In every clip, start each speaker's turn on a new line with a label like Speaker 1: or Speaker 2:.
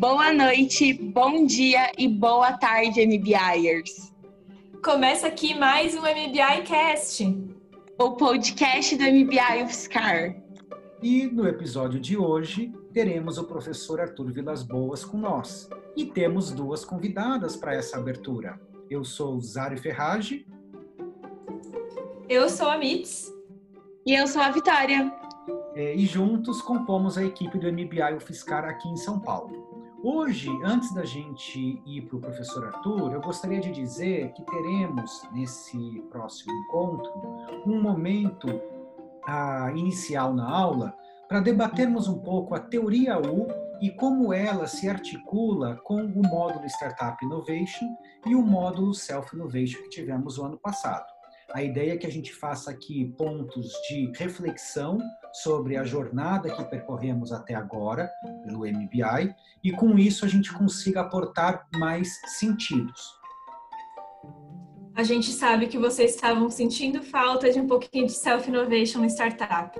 Speaker 1: Boa noite, bom dia e boa tarde, MBIers.
Speaker 2: Começa aqui mais um MBI Cast,
Speaker 1: o podcast do MBI UFSCar.
Speaker 3: E no episódio de hoje teremos o professor Arthur Vilas Boas com nós. E temos duas convidadas para essa abertura. Eu sou Zari Ferrage.
Speaker 2: Eu sou a Mitz.
Speaker 1: E eu sou a Vitória.
Speaker 3: É, e juntos compomos a equipe do MBI UFSCar aqui em São Paulo. Hoje, antes da gente ir para o professor Arthur, eu gostaria de dizer que teremos nesse próximo encontro um momento ah, inicial na aula para debatermos um pouco a teoria U e como ela se articula com o módulo Startup Innovation e o módulo Self Innovation que tivemos o ano passado. A ideia é que a gente faça aqui pontos de reflexão sobre a jornada que percorremos até agora pelo MBI e com isso a gente consiga aportar mais sentidos.
Speaker 2: A gente sabe que vocês estavam sentindo falta de um pouquinho de self-innovation no startup.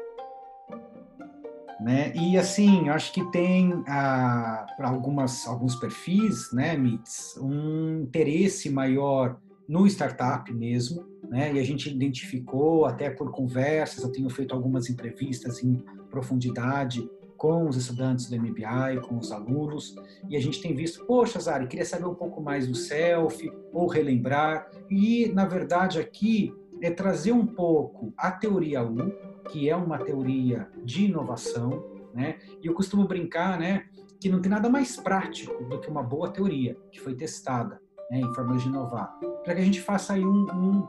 Speaker 3: Né? E assim, acho que tem ah, para algumas alguns perfis, né, Mits, um interesse maior no startup mesmo, né? E a gente identificou até por conversas, eu tenho feito algumas entrevistas em profundidade com os estudantes do MBI, com os alunos, e a gente tem visto, poxa, Zari, queria saber um pouco mais do self, ou relembrar, e na verdade aqui é trazer um pouco a teoria U, que é uma teoria de inovação, né? E eu costumo brincar, né, que não tem nada mais prático do que uma boa teoria que foi testada né, em formas de inovar, para que a gente faça aí um, um,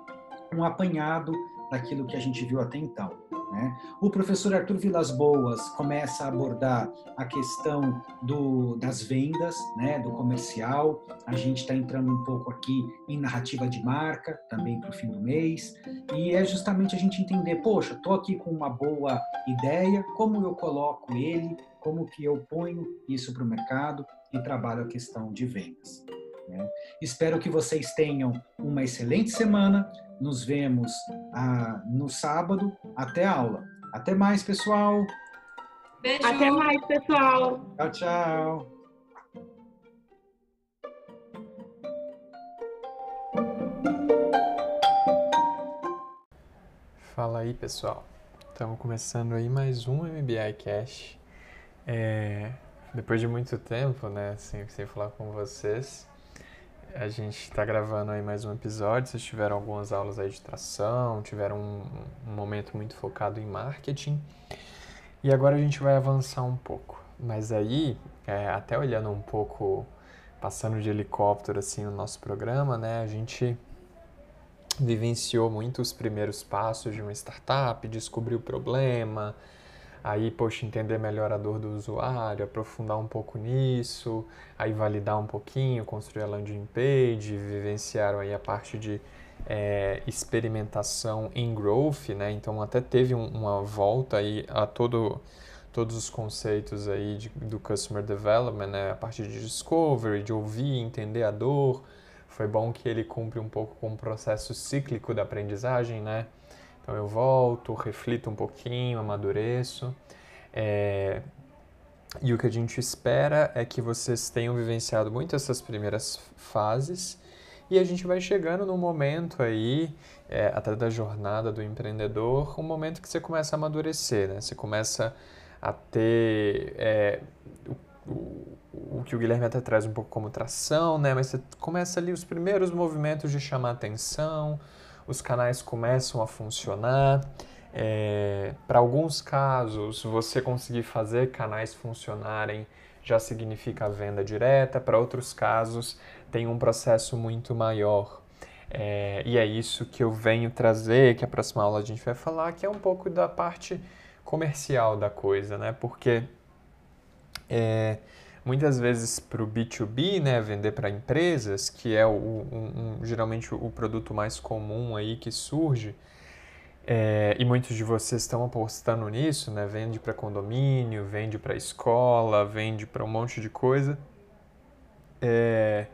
Speaker 3: um apanhado daquilo que a gente viu até então. Né? O professor Arthur Vilas Boas começa a abordar a questão do, das vendas, né, do comercial. A gente está entrando um pouco aqui em narrativa de marca, também para o fim do mês. E é justamente a gente entender, poxa, estou aqui com uma boa ideia, como eu coloco ele, como que eu ponho isso para o mercado e trabalho a questão de vendas. Né? Espero que vocês tenham uma excelente semana. Nos vemos ah, no sábado. Até a aula. Até mais, pessoal.
Speaker 2: Beijo.
Speaker 1: Até mais, pessoal.
Speaker 3: Tchau, tchau.
Speaker 4: Fala aí, pessoal. Estamos começando aí mais um MBI Cash. É, depois de muito tempo, né, sem, sem falar com vocês, a gente está gravando aí mais um episódio. Vocês tiveram algumas aulas aí de tração, tiveram um, um, momento muito focado em marketing. E agora a gente vai avançar um pouco. Mas aí, é, até olhando um pouco, passando de helicóptero assim o nosso programa, né? A gente vivenciou muito os primeiros passos de uma startup, descobriu o problema, aí, poxa, entender melhor a dor do usuário, aprofundar um pouco nisso, aí validar um pouquinho, construir a landing page, vivenciaram aí a parte de é, experimentação em growth, né? Então até teve um, uma volta aí a todo todos os conceitos aí de, do customer development, né? A parte de discovery, de ouvir, entender a dor. Foi bom que ele cumpre um pouco com o processo cíclico da aprendizagem, né? Então eu volto, reflito um pouquinho, amadureço. É... E o que a gente espera é que vocês tenham vivenciado muito essas primeiras fases e a gente vai chegando num momento aí, é, até da jornada do empreendedor, um momento que você começa a amadurecer, né? Você começa a ter é, o, o, o, que o Guilherme até traz um pouco como tração, né? Mas você começa ali os primeiros movimentos de chamar atenção, os canais começam a funcionar. É, Para alguns casos, você conseguir fazer canais funcionarem já significa venda direta, para outros casos, tem um processo muito maior. É, e é isso que eu venho trazer, que a próxima aula a gente vai falar, que é um pouco da parte comercial da coisa, né? Porque é, muitas vezes para o B2B, né, vender para empresas, que é o, um, um, geralmente o produto mais comum aí que surge, é, e muitos de vocês estão apostando nisso, né, vende para condomínio, vende para escola, vende para um monte de coisa. É,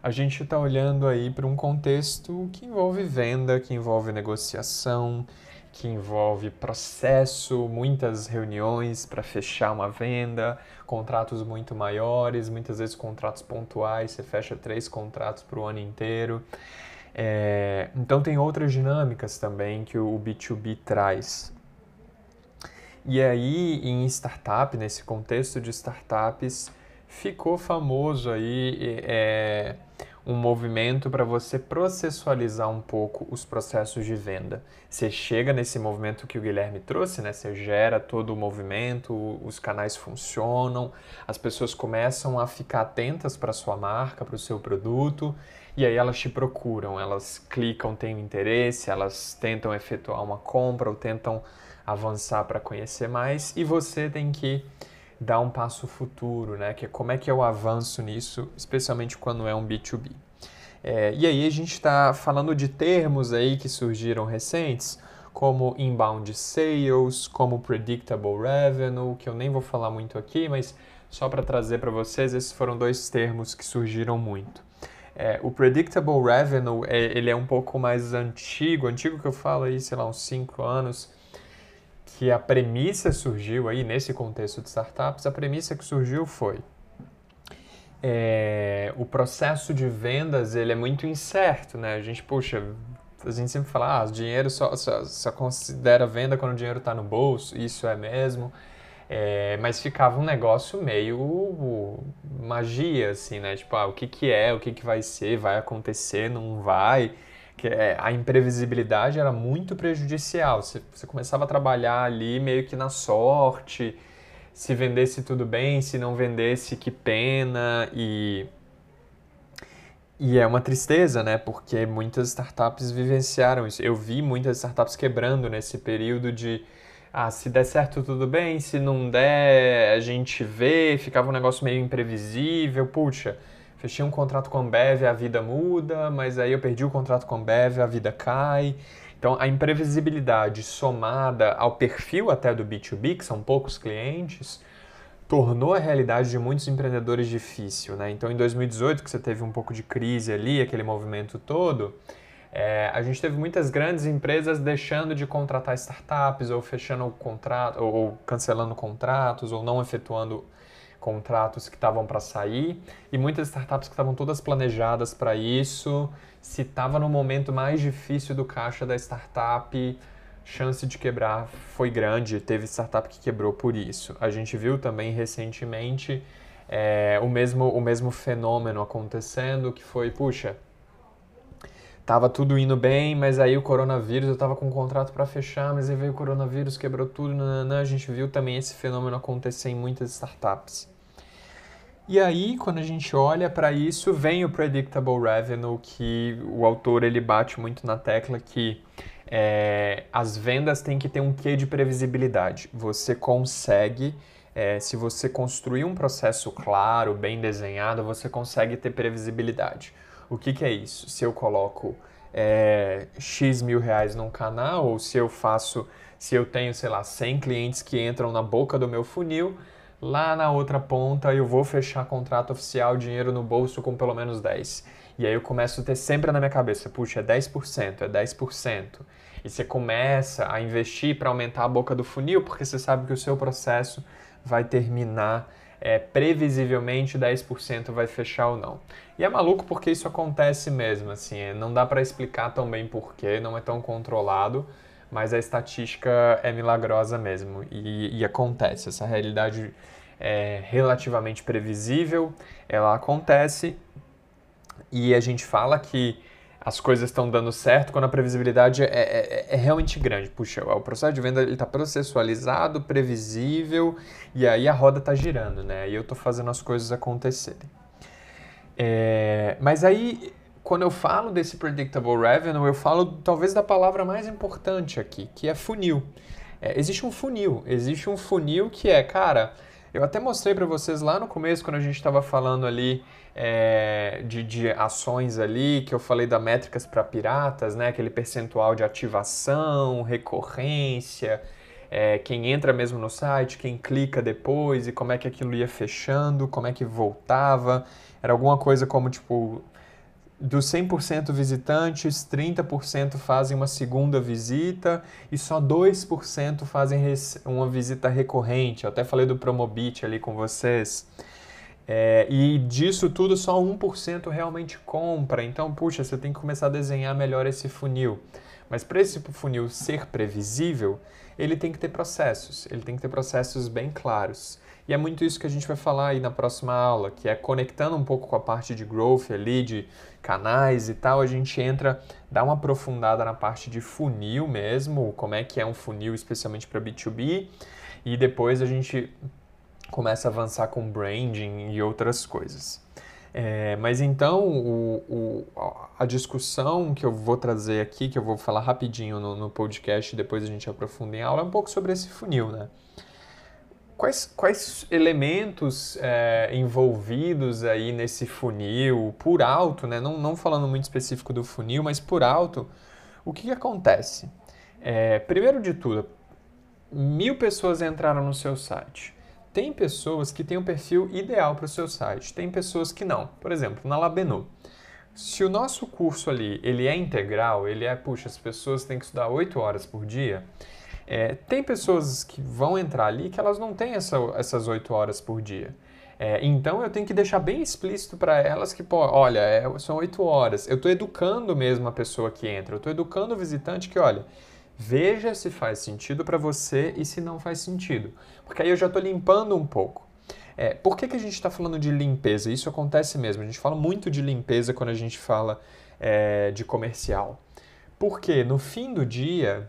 Speaker 4: a gente está olhando aí para um contexto que envolve venda, que envolve negociação, que envolve processo, muitas reuniões para fechar uma venda, contratos muito maiores, muitas vezes contratos pontuais, você fecha três contratos para o ano inteiro. É, então tem outras dinâmicas também que o B2B traz. E aí, em startup, nesse contexto de startups, ficou famoso aí é, um movimento para você processualizar um pouco os processos de venda. Você chega nesse movimento que o Guilherme trouxe, né? Você gera todo o movimento, os canais funcionam, as pessoas começam a ficar atentas para sua marca, para o seu produto, e aí elas te procuram, elas clicam, têm interesse, elas tentam efetuar uma compra ou tentam avançar para conhecer mais, e você tem que dar um passo futuro, né? Que é como é que eu avanço nisso, especialmente quando é um B2B. É, e aí a gente está falando de termos aí que surgiram recentes, como inbound sales, como predictable revenue, que eu nem vou falar muito aqui, mas só para trazer para vocês, esses foram dois termos que surgiram muito. É, o predictable revenue, é, ele é um pouco mais antigo, antigo que eu falo aí, sei lá, uns 5 anos, que a premissa surgiu aí nesse contexto de startups, a premissa que surgiu foi é, o processo de vendas ele é muito incerto, né? A gente, puxa, a gente sempre fala, ah, dinheiro só, só, só considera venda quando o dinheiro está no bolso, isso é mesmo. É, mas ficava um negócio meio magia, assim, né? Tipo, ah, o que, que é, o que, que vai ser, vai acontecer, não vai que é, a imprevisibilidade era muito prejudicial. Você, você começava a trabalhar ali meio que na sorte, se vendesse tudo bem, se não vendesse, que pena. E, e é uma tristeza, né? Porque muitas startups vivenciaram isso. Eu vi muitas startups quebrando nesse período de. Ah, se der certo, tudo bem, se não der, a gente vê, ficava um negócio meio imprevisível. Puxa, fechei um contrato com a Ambev, a vida muda, mas aí eu perdi o contrato com a Ambev, a vida cai. Então, a imprevisibilidade somada ao perfil até do B2B, que são poucos clientes, tornou a realidade de muitos empreendedores difícil. Né? Então, em 2018, que você teve um pouco de crise ali, aquele movimento todo, é, a gente teve muitas grandes empresas deixando de contratar startups, ou fechando o contrato, ou cancelando contratos, ou não efetuando contratos que estavam para sair e muitas startups que estavam todas planejadas para isso. Se estava no momento mais difícil do caixa da startup, chance de quebrar foi grande. Teve startup que quebrou por isso. A gente viu também recentemente é, o, mesmo, o mesmo fenômeno acontecendo, que foi, puxa, tava tudo indo bem, mas aí o coronavírus, eu tava com um contrato para fechar, mas aí veio o coronavírus, quebrou tudo, nananã. a gente viu também esse fenômeno acontecer em muitas startups. E aí, quando a gente olha para isso, vem o predictable revenue, que o autor ele bate muito na tecla que é, as vendas têm que ter um quê de previsibilidade. Você consegue, é, se você construir um processo claro, bem desenhado, você consegue ter previsibilidade. O que, que é isso? Se eu coloco é, X mil reais num canal, ou se eu faço, se eu tenho, sei lá, 100 clientes que entram na boca do meu funil, lá na outra ponta eu vou fechar contrato oficial, dinheiro no bolso com pelo menos 10. E aí eu começo a ter sempre na minha cabeça, puxa, é 10%, é 10%. E você começa a investir para aumentar a boca do funil, porque você sabe que o seu processo vai terminar é, previsivelmente 10% vai fechar ou não. E é maluco porque isso acontece mesmo, assim, é, não dá para explicar tão bem porquê, não é tão controlado, mas a estatística é milagrosa mesmo e, e acontece. Essa realidade é relativamente previsível, ela acontece e a gente fala que as coisas estão dando certo quando a previsibilidade é, é, é realmente grande. Puxa, o processo de venda está processualizado, previsível, e aí a roda está girando, né? E eu estou fazendo as coisas acontecerem. É, mas aí, quando eu falo desse predictable revenue, eu falo talvez da palavra mais importante aqui, que é funil. É, existe um funil, existe um funil que é, cara, eu até mostrei para vocês lá no começo, quando a gente estava falando ali é, de, de ações ali, que eu falei da métricas para piratas, né? Aquele percentual de ativação, recorrência, é, quem entra mesmo no site, quem clica depois e como é que aquilo ia fechando, como é que voltava. Era alguma coisa como tipo dos 100% visitantes, 30% fazem uma segunda visita e só 2% fazem uma visita recorrente. Eu até falei do Promobit ali com vocês. É, e disso tudo, só 1% realmente compra. Então, puxa, você tem que começar a desenhar melhor esse funil. Mas para esse funil ser previsível, ele tem que ter processos, ele tem que ter processos bem claros. E é muito isso que a gente vai falar aí na próxima aula, que é conectando um pouco com a parte de growth ali, de canais e tal, a gente entra, dá uma aprofundada na parte de funil mesmo, como é que é um funil especialmente para B2B, e depois a gente começa a avançar com branding e outras coisas. É, mas então, o, o, a discussão que eu vou trazer aqui, que eu vou falar rapidinho no, no podcast depois a gente aprofunda em aula, é um pouco sobre esse funil, né? Quais, quais elementos é, envolvidos aí nesse funil, por alto, né? não, não falando muito específico do funil, mas por alto, o que, que acontece? É, primeiro de tudo, mil pessoas entraram no seu site. Tem pessoas que têm um perfil ideal para o seu site, tem pessoas que não. Por exemplo, na Labenu. Se o nosso curso ali ele é integral, ele é, puxa, as pessoas têm que estudar 8 horas por dia, é, tem pessoas que vão entrar ali que elas não têm essa, essas 8 horas por dia. É, então eu tenho que deixar bem explícito para elas que, pô, olha, é, são 8 horas. Eu estou educando mesmo a pessoa que entra, eu estou educando o visitante que, olha, Veja se faz sentido para você e se não faz sentido. Porque aí eu já estou limpando um pouco. É, por que, que a gente está falando de limpeza? Isso acontece mesmo. A gente fala muito de limpeza quando a gente fala é, de comercial. Porque no fim do dia,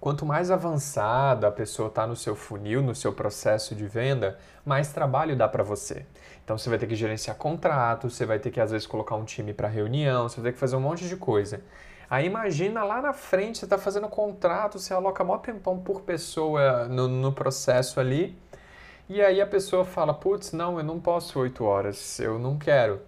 Speaker 4: quanto mais avançada a pessoa está no seu funil, no seu processo de venda, mais trabalho dá para você. Então você vai ter que gerenciar contratos, você vai ter que às vezes colocar um time para reunião, você vai ter que fazer um monte de coisa. Aí imagina lá na frente, você está fazendo contrato, você aloca maior tempão por pessoa no, no processo ali, e aí a pessoa fala, putz, não, eu não posso oito horas, eu não quero.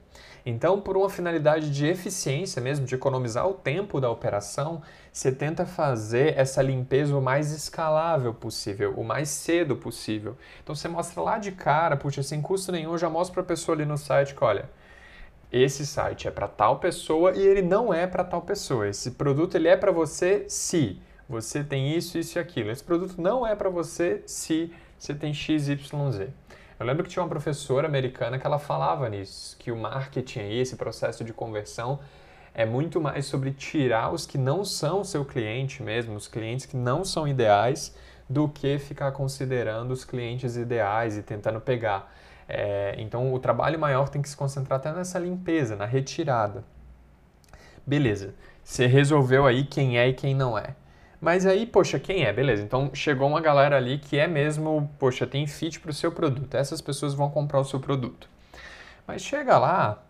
Speaker 4: Então, por uma finalidade de eficiência mesmo, de economizar o tempo da operação, você tenta fazer essa limpeza o mais escalável possível, o mais cedo possível. Então, você mostra lá de cara, puxa, sem custo nenhum, já mostra para a pessoa ali no site que, olha, esse site é para tal pessoa e ele não é para tal pessoa. Esse produto ele é para você se você tem isso, isso e aquilo. Esse produto não é para você se você tem X, Y, Z. Eu lembro que tinha uma professora americana que ela falava nisso, que o marketing aí, esse processo de conversão, é muito mais sobre tirar os que não são seu cliente mesmo, os clientes que não são ideais, do que ficar considerando os clientes ideais e tentando pegar. É, então o trabalho maior tem que se concentrar até nessa limpeza, na retirada. Beleza, você resolveu aí quem é e quem não é. Mas aí, poxa, quem é? Beleza, então chegou uma galera ali que é mesmo, poxa, tem fit para o seu produto. Essas pessoas vão comprar o seu produto. Mas chega lá,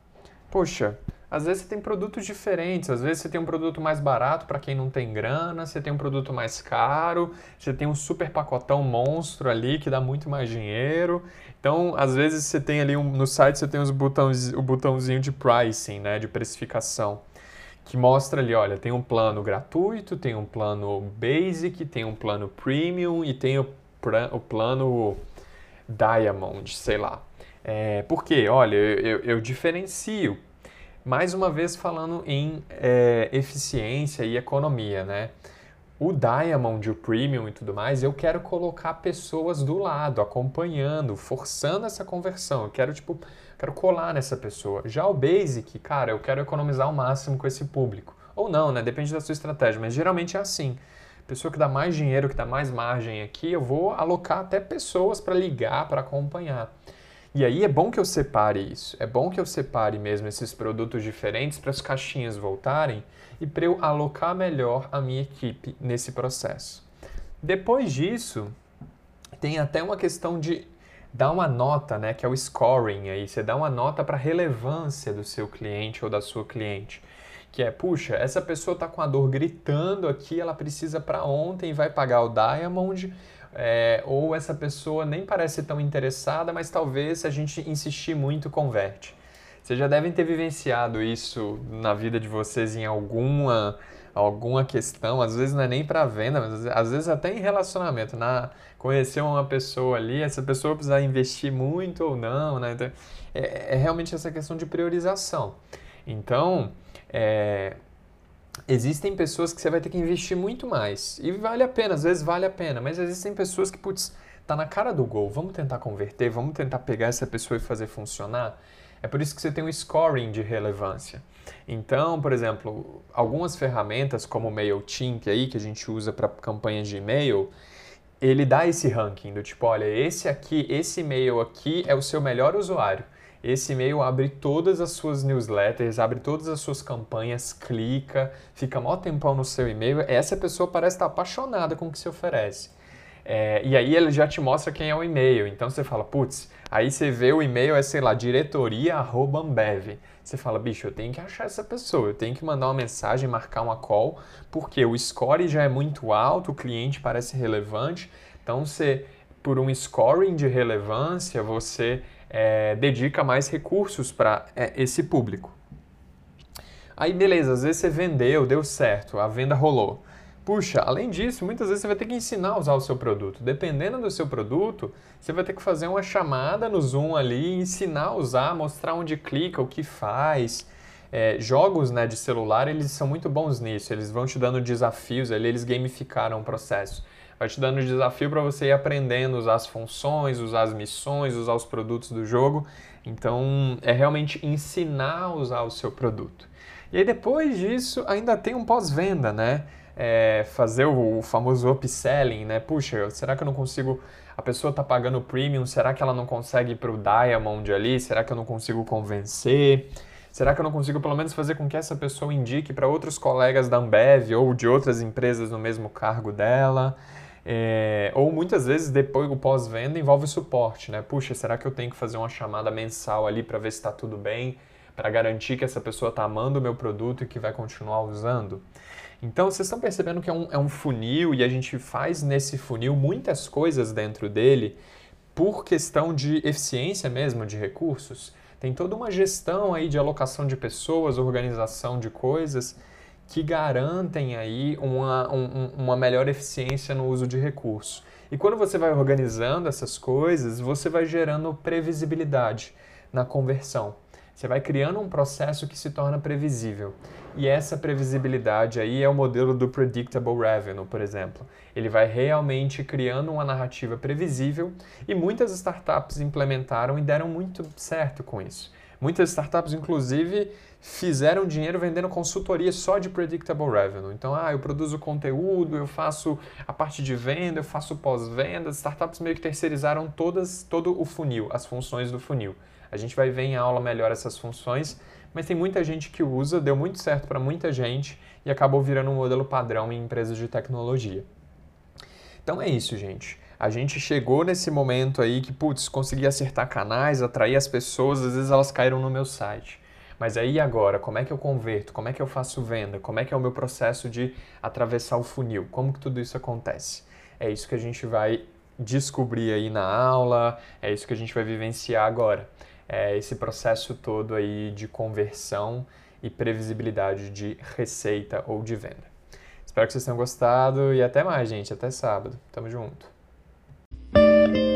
Speaker 4: poxa, às vezes você tem produtos diferentes, às vezes você tem um produto mais barato para quem não tem grana, você tem um produto mais caro, você tem um super pacotão monstro ali que dá muito mais dinheiro. Então, às vezes você tem ali um, no site você tem os botões, o botãozinho de pricing, né, de precificação, que mostra ali, olha, tem um plano gratuito, tem um plano basic, tem um plano premium e tem o, o plano diamond, sei lá. É, por quê? Olha, eu, eu diferencio mais uma vez falando em é, eficiência e economia, né? O Diamond, o Premium e tudo mais, eu quero colocar pessoas do lado, acompanhando, forçando essa conversão. Eu quero, tipo, quero colar nessa pessoa. Já o Basic, cara, eu quero economizar o máximo com esse público. Ou não, né? Depende da sua estratégia, mas geralmente é assim. Pessoa que dá mais dinheiro, que dá mais margem aqui, eu vou alocar até pessoas para ligar, para acompanhar. E aí é bom que eu separe isso, é bom que eu separe mesmo esses produtos diferentes para as caixinhas voltarem e para eu alocar melhor a minha equipe nesse processo. Depois disso, tem até uma questão de dar uma nota, né, que é o scoring aí, você dá uma nota para a relevância do seu cliente ou da sua cliente. Que é, puxa, essa pessoa está com a dor gritando aqui, ela precisa para ontem, vai pagar o Diamond, é, ou essa pessoa nem parece tão interessada, mas talvez se a gente insistir muito, converte. Vocês já devem ter vivenciado isso na vida de vocês em alguma alguma questão, às vezes não é nem para venda, mas às vezes até em relacionamento, na conhecer uma pessoa ali, essa pessoa precisa investir muito ou não, né? Então, é, é realmente essa questão de priorização. Então, é, existem pessoas que você vai ter que investir muito mais. E vale a pena, às vezes vale a pena, mas existem pessoas que, putz, tá na cara do gol, vamos tentar converter, vamos tentar pegar essa pessoa e fazer funcionar. É por isso que você tem um scoring de relevância. Então, por exemplo, algumas ferramentas como o MailChimp aí que a gente usa para campanhas de e-mail, ele dá esse ranking do tipo, olha, esse aqui, esse e-mail aqui é o seu melhor usuário. Esse e-mail abre todas as suas newsletters, abre todas as suas campanhas, clica, fica mó tempão no seu e-mail. Essa pessoa parece estar apaixonada com o que se oferece. É, e aí ele já te mostra quem é o e-mail. Então você fala, putz, aí você vê o e-mail é, sei lá, diretoria.ambev. Você fala, bicho, eu tenho que achar essa pessoa, eu tenho que mandar uma mensagem, marcar uma call, porque o score já é muito alto, o cliente parece relevante. Então você, por um scoring de relevância, você é, dedica mais recursos para é, esse público. Aí beleza, às vezes você vendeu, deu certo, a venda rolou. Puxa, além disso, muitas vezes você vai ter que ensinar a usar o seu produto. Dependendo do seu produto, você vai ter que fazer uma chamada no Zoom ali, ensinar a usar, mostrar onde clica, o que faz. É, jogos né, de celular, eles são muito bons nisso. Eles vão te dando desafios ali, eles gamificaram o processo. Vai te dando desafio para você ir aprendendo usar as funções, usar as missões, usar os produtos do jogo. Então, é realmente ensinar a usar o seu produto. E aí, depois disso, ainda tem um pós-venda, né? é, fazer o, famoso upselling, né? Puxa, será que eu não consigo. A pessoa está pagando premium, será que ela não consegue ir para o Diamond ali? Será que eu não consigo convencer? Será que eu não consigo pelo menos fazer com que essa pessoa indique para outros colegas da Ambev ou de outras empresas no mesmo cargo dela? É, ou muitas vezes depois o pós-venda envolve suporte, né? Puxa, será que eu tenho que fazer uma chamada mensal ali para ver se está tudo bem, para garantir que essa pessoa está amando o meu produto e que vai continuar usando? Então, vocês estão percebendo que é um, é um funil e a gente faz nesse funil muitas coisas dentro dele por questão de eficiência mesmo de recursos. Tem toda uma gestão aí de alocação de pessoas, organização de coisas que garantem aí uma, um, uma melhor eficiência no uso de recursos. E quando você vai organizando essas coisas, você vai gerando previsibilidade na conversão. Você vai criando um processo que se torna previsível. E essa previsibilidade aí é o modelo do predictable revenue, por exemplo. Ele vai realmente criando uma narrativa previsível e muitas startups implementaram e deram muito certo com isso. Muitas startups, inclusive, fizeram dinheiro vendendo consultoria só de predictable revenue. Então, ah, eu produzo conteúdo, eu faço a parte de venda, eu faço pós-venda. Startups meio que terceirizaram todas, todo o funil, as funções do funil. A gente vai ver em aula melhor essas funções, mas tem muita gente que usa, deu muito certo para muita gente e acabou virando um modelo padrão em empresas de tecnologia. Então é isso, gente. A gente chegou nesse momento aí que, putz, consegui acertar canais, atrair as pessoas, às vezes elas caíram no meu site. Mas aí agora, como é que eu converto? Como é que eu faço venda? Como é que é o meu processo de atravessar o funil? Como que tudo isso acontece? É isso que a gente vai descobrir aí na aula, é isso que a gente vai vivenciar agora é, esse processo todo aí de conversão e previsibilidade de receita ou de venda. Espero que vocês tenham gostado e até mais, gente. Até sábado. Tamo junto. Thank you.